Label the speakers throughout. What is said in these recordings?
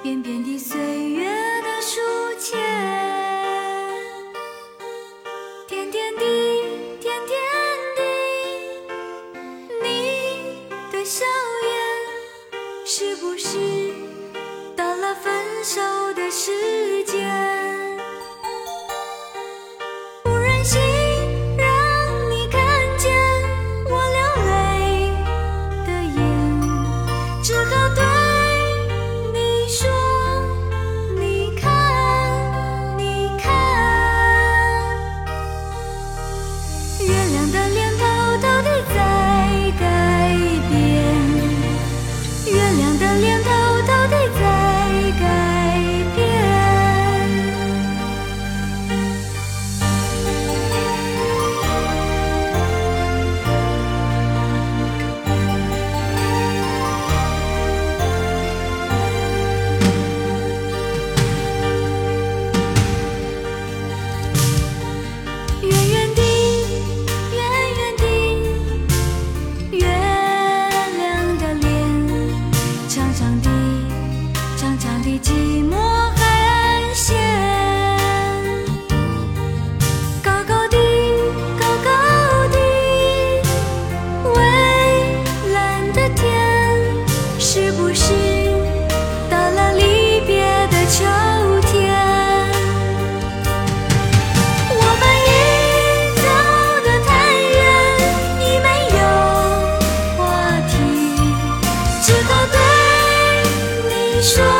Speaker 1: 扁扁的岁月的书签甜甜的甜甜的你的笑颜是不是到了分手的时间？说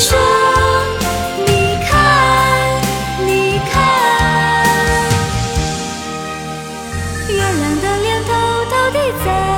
Speaker 1: 说你看你看。月亮的脸偷偷地在